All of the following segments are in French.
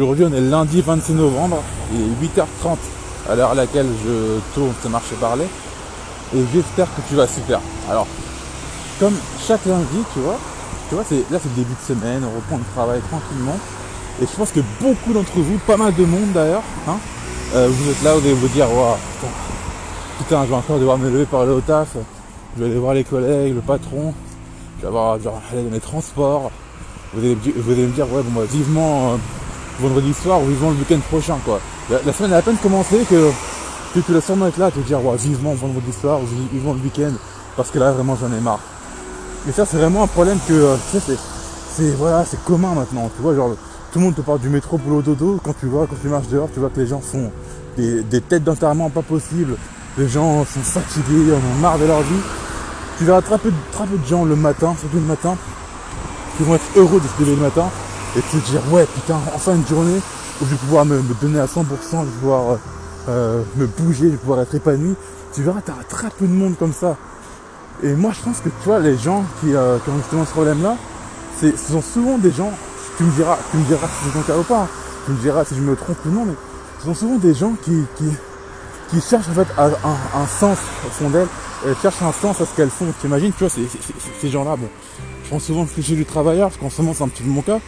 Aujourd'hui, on est lundi 26 novembre, il est 8h30 à l'heure à laquelle je tourne ce marché parler. Et j'espère que tu vas super. Alors, comme chaque lundi, tu vois, tu vois, c'est, là c'est le début de semaine, on reprend le travail tranquillement. Et je pense que beaucoup d'entre vous, pas mal de monde d'ailleurs, hein, euh, vous êtes là, vous allez vous dire, waouh, putain, je vais encore devoir me lever par le taf, je vais aller voir les collègues, le patron, je vais avoir, dans les transports. Vous allez, vous allez me dire, ouais, bon, bah, vivement euh, vendredi soir ou vivement le week-end prochain, quoi. La, semaine a à peine commencé que, tu vas sûrement être là à te dire, ouais, vivement vendredi soir vivement le week-end, parce que là, vraiment, j'en ai marre. Et ça, c'est vraiment un problème que, euh, tu sais, c'est, voilà, c'est commun maintenant, tu vois, genre, tout le monde te parle du métro boulot dodo, quand tu vois, quand tu marches dehors, tu vois que les gens font des, têtes d'enterrement pas possibles, les gens sont fatigués, en ont marre de leur vie. Tu verras très peu, très peu de gens le matin, surtout le matin, qui vont être heureux de se lever le matin et te dire ouais putain enfin une journée où je vais pouvoir me, donner à 100%, je vais pouvoir euh, me bouger, je vais pouvoir être épanoui. Tu verras, tu as très peu de monde comme ça. Et moi je pense que tu vois, les gens qui, euh, ont justement ce problème-là, ce sont souvent des gens, tu me diras, tu me diras si c'est ton cas ou pas, hein. tu me diras si je me trompe ou non, mais ce sont souvent des gens qui, qui, cherchent en fait un, sens au fond d'elles, elles cherchent un sens à ce qu'elles font. Tu imagines, tu vois, ces gens-là, bon, je pense souvent que j'ai du travailleur, parce qu'en ce moment c'est un petit peu mon cas.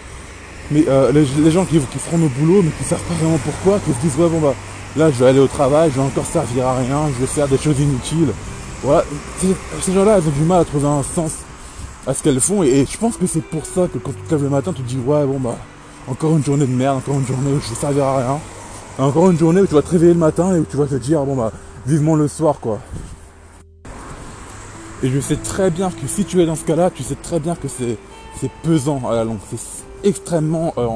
Mais euh, les, gens qui, feront nos boulots, mais qui savent pas vraiment pourquoi, qui se disent ouais bon bah là je vais aller au travail, je vais encore servir à rien, je vais faire des choses inutiles. Voilà, ces gens-là, elles ont du mal à trouver un sens à ce qu'elles font. Et, je pense que c'est pour ça que quand tu te lèves le matin, tu te dis ouais bon bah encore une journée de merde, encore une journée où je vais servir à rien. Encore une journée où tu vas te réveiller le matin et où tu vas te dire bon bah vivement le soir quoi. Et je sais très bien que si tu es dans ce cas-là, tu sais très bien que c'est, pesant à la longue. Extrêmement euh,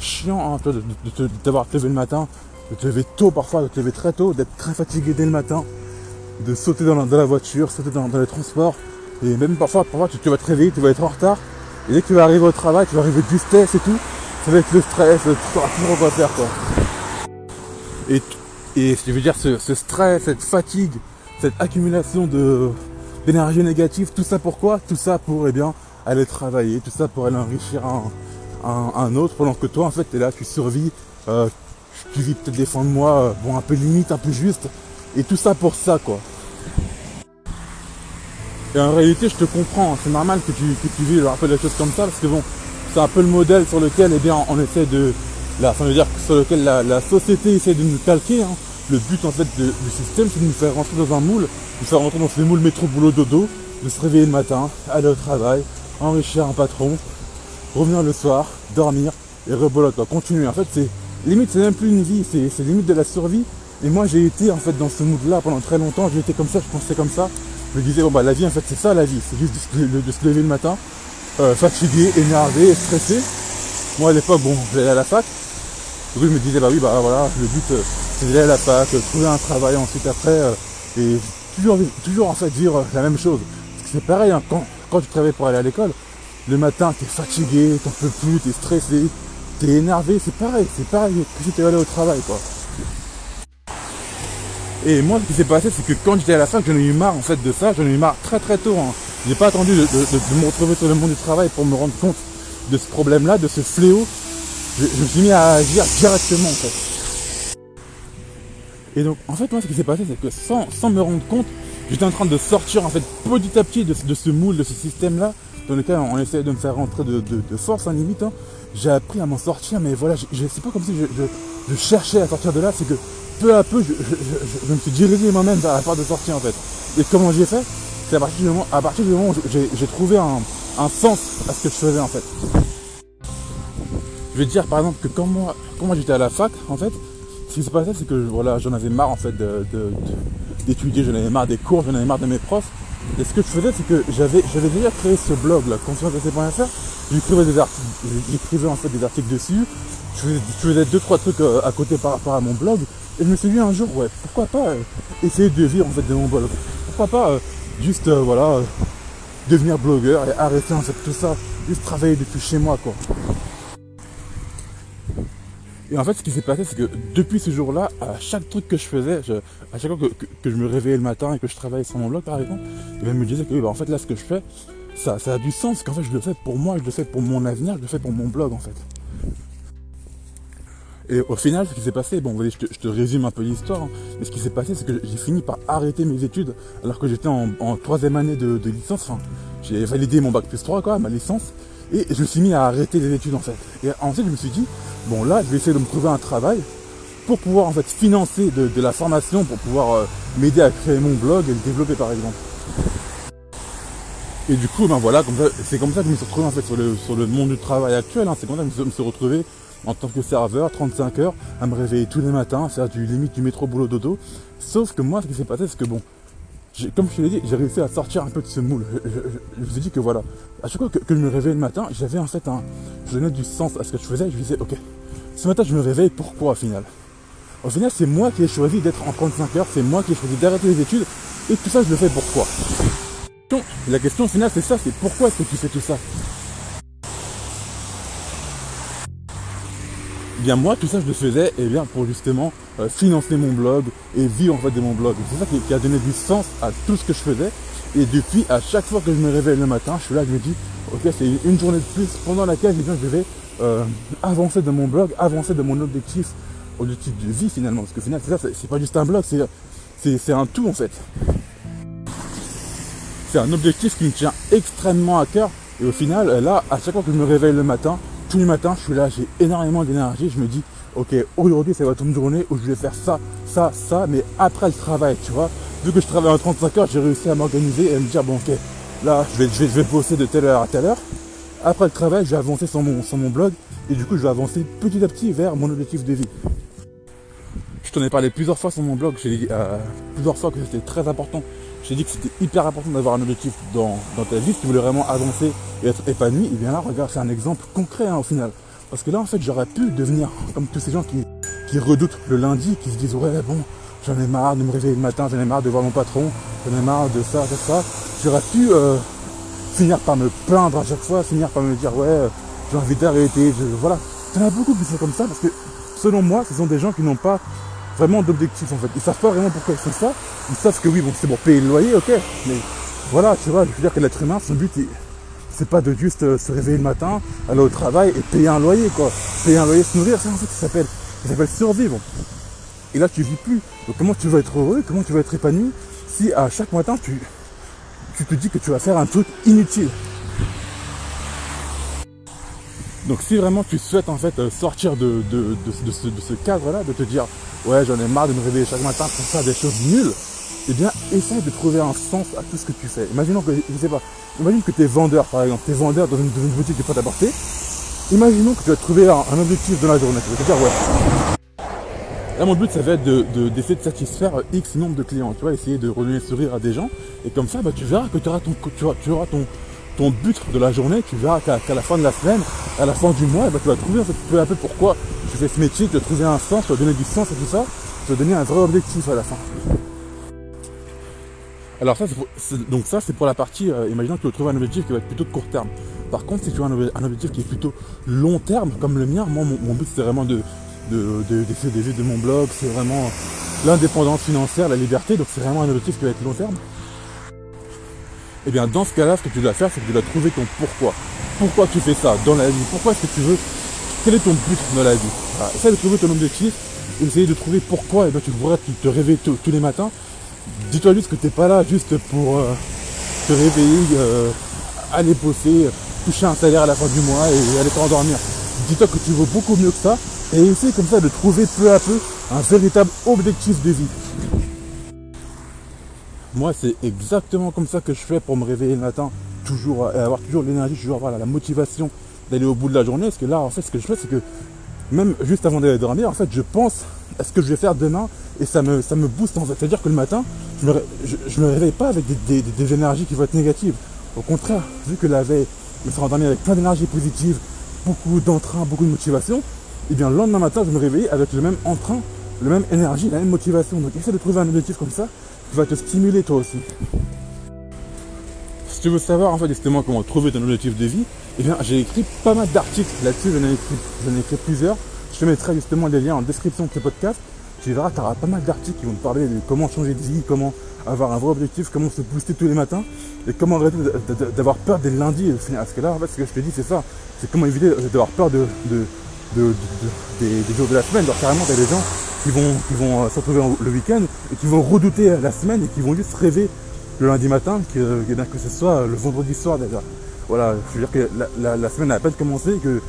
chiant hein, de, t'avoir levé le matin, de te lever tôt parfois, de te lever très tôt, d'être très fatigué dès le matin, de sauter dans la, voiture, sauter dans, les transports. Et même parfois, parfois tu, vas te réveiller, tu vas être en retard. Et dès que tu vas arriver au travail, tu vas arriver du stress et tout. Ça va être le stress, tu sauras toujours quoi faire quoi. Et, et je veux dire, ce, ce stress, cette fatigue, cette accumulation de, d'énergie négative, tout ça pourquoi Tout ça pour eh bien aller travailler, tout ça pour aller enrichir un, autre, pendant que toi en fait tu es là, tu survis, euh, tu vis peut-être des fins de euh, bon un peu limite, un peu juste, et tout ça pour ça quoi. Et en réalité je te comprends, c'est normal que tu, vives un peu des choses comme ça, parce que bon, c'est un peu le modèle sur lequel eh bien on essaie de. Enfin, je veux dire sur lequel la, société essaie de nous calquer. Hein. Le but en fait du système c'est de nous faire rentrer dans un moule de faire rentrer dans ce moule métro boulot dodo, de se réveiller le matin, aller au travail, enrichir un patron, revenir le soir, dormir et rebolote, continuer. En fait, c'est limite, c'est même plus une vie, c'est limite de la survie. Et moi, j'ai été en fait dans ce mood-là pendant très longtemps. J'ai été comme ça, je pensais comme ça. Je me disais, bon bah la vie, en fait, c'est ça la vie. C'est juste de se, lever le matin, euh, fatigué, énervé, stressé. Moi, à l'époque, bon, j'allais à la fac. Du coup, je me disais, bah oui, bah voilà, le but, euh, c'est d'aller à la fac, trouver un travail ensuite après. Euh, et toujours, toujours en fait vivre la même chose. C'est pareil, hein, quand, quand tu travailles pour aller à l'école, le matin tu es fatigué, t'en peux plus, tu es stressé, tu es énervé, c'est pareil, c'est pareil que si tu allé au travail quoi. Et moi ce qui s'est passé c'est que quand j'étais à la fac, j'en ai eu marre en fait de ça, j'en ai eu marre très très tôt. Hein. J'ai pas attendu de, me retrouver sur le monde du travail pour me rendre compte de ce problème-là, de ce fléau. Je, me suis mis à agir directement en fait. Et donc, en fait, moi, ce qui s'est passé, c'est que sans me rendre compte, j'étais en train de sortir, en fait, petit à petit de, ce moule, de ce système-là, dans lequel on essayait de me faire rentrer de, force, hein, limite. Hein. J'ai appris à m'en sortir, mais voilà, c'est pas comme si je, cherchais à sortir de là, c'est que peu à peu, je, me suis dirigé moi-même vers la part de sortir, en fait. Et comment j'ai fait? C'est à partir du moment, à partir du moment où j'ai trouvé un, sens à ce que je faisais, en fait. Je vais te dire, par exemple, que quand moi, quand moi j'étais à la fac, en fait, ce qui s'est passé, c'est que voilà, j'en avais marre en fait d'étudier, j'en avais marre des cours, j'en avais marre de mes profs. Et ce que je faisais, c'est que j'avais, j'avais déjà créé ce blog, là, confiance.fr. J'écrivais des articles, j'écrivais en fait des articles dessus. Je faisais, deux, trois trucs euh, à côté par rapport à mon blog. Et je me suis dit un jour, ouais, pourquoi pas euh, essayer de vivre en fait de mon blog. Pourquoi pas euh, juste, voilà, devenir blogueur et arrêter en fait tout ça. Juste travailler depuis chez moi, quoi. Et en fait, ce qui s'est passé, c'est que depuis ce jour-là, à chaque truc que je faisais, à chaque fois que, je me réveillais le matin et que je travaillais sur mon blog, par exemple, il me disait que bah, en fait, là, ce que je fais, ça, ça a du sens, qu'en fait, je le fais pour moi, je le fais pour mon avenir, je le fais pour mon blog, en fait. Et au final, ce qui s'est passé, bon, je te, je te résume un peu l'histoire, hein, mais ce qui s'est passé, c'est que j'ai fini par arrêter mes études alors que j'étais en, troisième année de, licence. Enfin, j'ai validé mon bac plus 3, quoi, ma licence, et je me suis mis à arrêter les études en fait. Et ensuite, je me suis dit, bon là, je vais essayer de me trouver un travail pour pouvoir en fait financer de, la formation, pour pouvoir euh, m'aider à créer mon blog et le développer par exemple. Et du coup, ben voilà, c'est comme ça que je me suis retrouvé en fait sur le, sur le monde du travail actuel. Hein. c'est comme ça que je me suis retrouvé en tant que serveur, 35 heures, à me réveiller tous les matins, à faire du limite du métro boulot dodo. Sauf que moi, ce qui s'est passé, c'est que bon, comme je te l'ai dit, j'ai réussi à sortir un peu de ce moule. Je, me suis dit que voilà, à chaque fois que, je me réveillais le matin, j'avais en fait un, je donnais du sens à ce que je faisais. Je me disais, ok, ce matin je me réveille, pourquoi au final? Au final, c'est moi qui ai choisi d'être en 35 heures, c'est moi qui ai choisi d'arrêter les études, et tout ça, je le fais pourquoi la question finale, c'est ça, c'est pourquoi est-ce que tu fais tout ça? Bien moi, tout ça, je le faisais eh bien, pour justement euh, financer mon blog et vivre en fait de mon blog. C'est ça qui, a donné du sens à tout ce que je faisais. Et depuis, à chaque fois que je me réveille le matin, je suis là, je me dis, ok, c'est une journée de plus pendant laquelle eh je vais euh, avancer de mon blog, avancer de mon objectif, objectif de vie finalement. Parce que finalement, c'est ça, c'est pas juste un blog, c'est un tout en fait c'est un objectif qui me tient extrêmement à cœur. Et au final, là, à chaque fois que je me réveille le matin, tous les matins, je suis là, j'ai énormément d'énergie. Je me dis, ok, aujourd'hui, ça va être une journée où je vais faire ça, ça, ça, mais après le travail, tu vois. Vu que je travaille en 35 heures, j'ai réussi à m'organiser et à me dire, bon, ok, là, je vais, bosser de telle heure à telle heure. Après le travail, je vais avancer sur mon, sur mon blog et du coup, je vais avancer petit à petit vers mon objectif de vie. Je t'en ai parlé plusieurs fois sur mon blog, j'ai dit euh, plusieurs fois que c'était très important j'ai dit que c'était hyper important d'avoir un objectif dans, ta vie, si tu voulais vraiment avancer et être épanoui, et bien là, regarde, c'est un exemple concret hein, au final. Parce que là, en fait, j'aurais pu devenir comme tous ces gens qui, qui redoutent le lundi, qui se disent, ouais, bon, j'en ai marre de me réveiller le matin, j'en ai marre de voir mon patron, j'en ai marre de ça, de ça. J'aurais pu euh, finir par me plaindre à chaque fois, finir par me dire, ouais, j'ai envie d'arrêter, je, voilà. En a beaucoup qui sont comme ça, parce que selon moi, ce sont des gens qui n'ont pas vraiment d'objectifs en fait. Ils savent pas vraiment pourquoi ils font ça. Ils savent que oui, bon, c'est pour payer le loyer, ok. Mais voilà, tu vois, je veux dire que l'être humain, son but, c'est pas de juste euh, se réveiller le matin, aller au travail et payer un loyer, quoi. Payer un loyer, se nourrir, c'est en fait, ça s'appelle, ça s'appelle survivre. Et là, tu vis plus. Donc, comment tu vas être heureux, comment tu vas être épanoui? Si à chaque matin, tu, tu te dis que tu vas faire un truc inutile. Donc si vraiment tu souhaites en fait euh, sortir de, de, ce, cadre-là, de te dire ouais j'en ai marre de me réveiller chaque matin pour faire des choses nulles, eh bien essaye de trouver un sens à tout ce que tu fais. Imaginons que, je sais pas, imagine que tu es vendeur par exemple, tu es vendeur dans une, boutique de porte à porter. Imaginons que tu vas trouver un, objectif dans la journée. Tu vas te dire ouais. Là mon but ça va être d'essayer de, satisfaire X nombre de clients, tu vois, essayer de redonner le sourire à des gens. Et comme ça, bah, tu verras que tu auras ton, tu auras ton, ton but de la journée, tu verras qu'à la fin de la semaine, à la fin du mois, eh ben, tu vas trouver en fait, peu à peu pourquoi tu fais ce métier, tu vas trouver un sens, tu vas donner du sens et tout ça, tu vas donner un vrai objectif à la fin. Alors ça, c'est donc ça c'est pour la partie, euh, imaginons que tu trouves un objectif qui va être plutôt de court terme. Par contre, si tu as un, objectif qui est plutôt long terme, comme le mien, moi mon, but c'est vraiment de, de, de, de, de mon blog, c'est vraiment l'indépendance financière, la liberté, donc c'est vraiment un objectif qui va être long terme. Eh bien dans ce cas-là, ce que tu dois faire, c'est que tu dois trouver ton pourquoi. Pourquoi tu fais ça dans la vie? Pourquoi est-ce que tu veux? Quel est ton but dans la vie? Voilà. Essaye de trouver ton objectif, essaye de trouver pourquoi, et bien tu pourras te réveiller tous les matins. Dis-toi juste que tu n'es pas là juste pour euh, te réveiller, euh, aller bosser, toucher un salaire à la fin du mois et aller t'endormir. Dis-toi que tu veux beaucoup mieux que ça et essaye comme ça de trouver peu à peu un véritable objectif de vie. Moi, c'est exactement comme ça que je fais pour me réveiller le matin, toujours et avoir toujours l'énergie, toujours avoir la motivation d'aller au bout de la journée. Parce que là, en fait, ce que je fais, c'est que même juste avant d'aller dormir, en fait, je pense à ce que je vais faire demain et ça me, ça me booste en fait. C'est-à-dire que le matin, je me, me réveille pas avec des, énergies qui vont être négatives. Au contraire, vu que la veille, je me suis endormi avec plein d'énergie positive, beaucoup d'entrain, beaucoup de motivation, et eh bien le lendemain matin, je me réveille avec le même entrain, le même énergie, la même motivation. Donc essaie de trouver un objectif comme ça va te stimuler toi aussi. Si tu veux savoir en fait justement comment trouver ton objectif de vie, eh bien j'ai écrit pas mal d'articles là-dessus, j'en ai écrit, plusieurs. Je te mettrai justement des liens en description de ce podcast. Tu verras, tu auras pas mal d'articles qui vont te parler de comment changer de vie, comment avoir un vrai objectif, comment se booster tous les matins et comment arrêter d'avoir peur des lundis. Parce que là, en fait, ce que je te dis, c'est ça. C'est comment éviter d'avoir peur de, de, des, jours de la semaine. Alors carrément, a des gens qui vont, euh, se retrouver le week-end et qui vont redouter la semaine et qui vont juste rêver le lundi matin que, que, que ce soit le vendredi soir déjà. Voilà, je veux dire que la, semaine a à peine commencé et que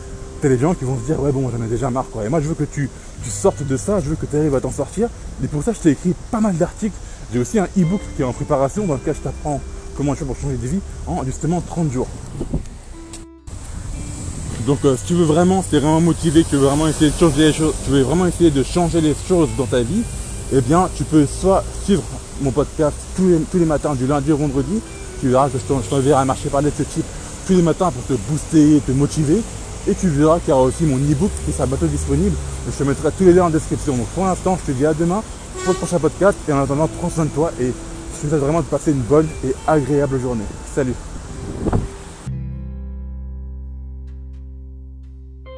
t'as des gens qui vont se dire ouais bon j'en ai déjà marre quoi. Et moi je veux que tu, tu sortes de ça, je veux que tu arrives à t'en sortir. Et pour ça je t'ai écrit pas mal d'articles. J'ai aussi un e-book qui est en préparation dans lequel je t'apprends comment tu fais pour changer de vie en justement 30 jours. Donc euh, si tu veux vraiment, si tu es vraiment motivé, que tu veux vraiment essayer de changer les choses, tu veux vraiment essayer de changer les choses dans ta vie, eh bien tu peux soit suivre mon podcast tous les, matins du lundi au vendredi, tu verras que je t'enverrai un marché parler de ce type tous les matins pour te booster, te motiver. Et tu verras qu'il y aura aussi mon e-book qui sera bientôt disponible. Je te mettrai tous les liens en description. Donc pour l'instant, je te dis à demain pour le prochain podcast. Et en attendant, prends soin de toi et je te souhaite vraiment de passer une bonne et agréable journée. Salut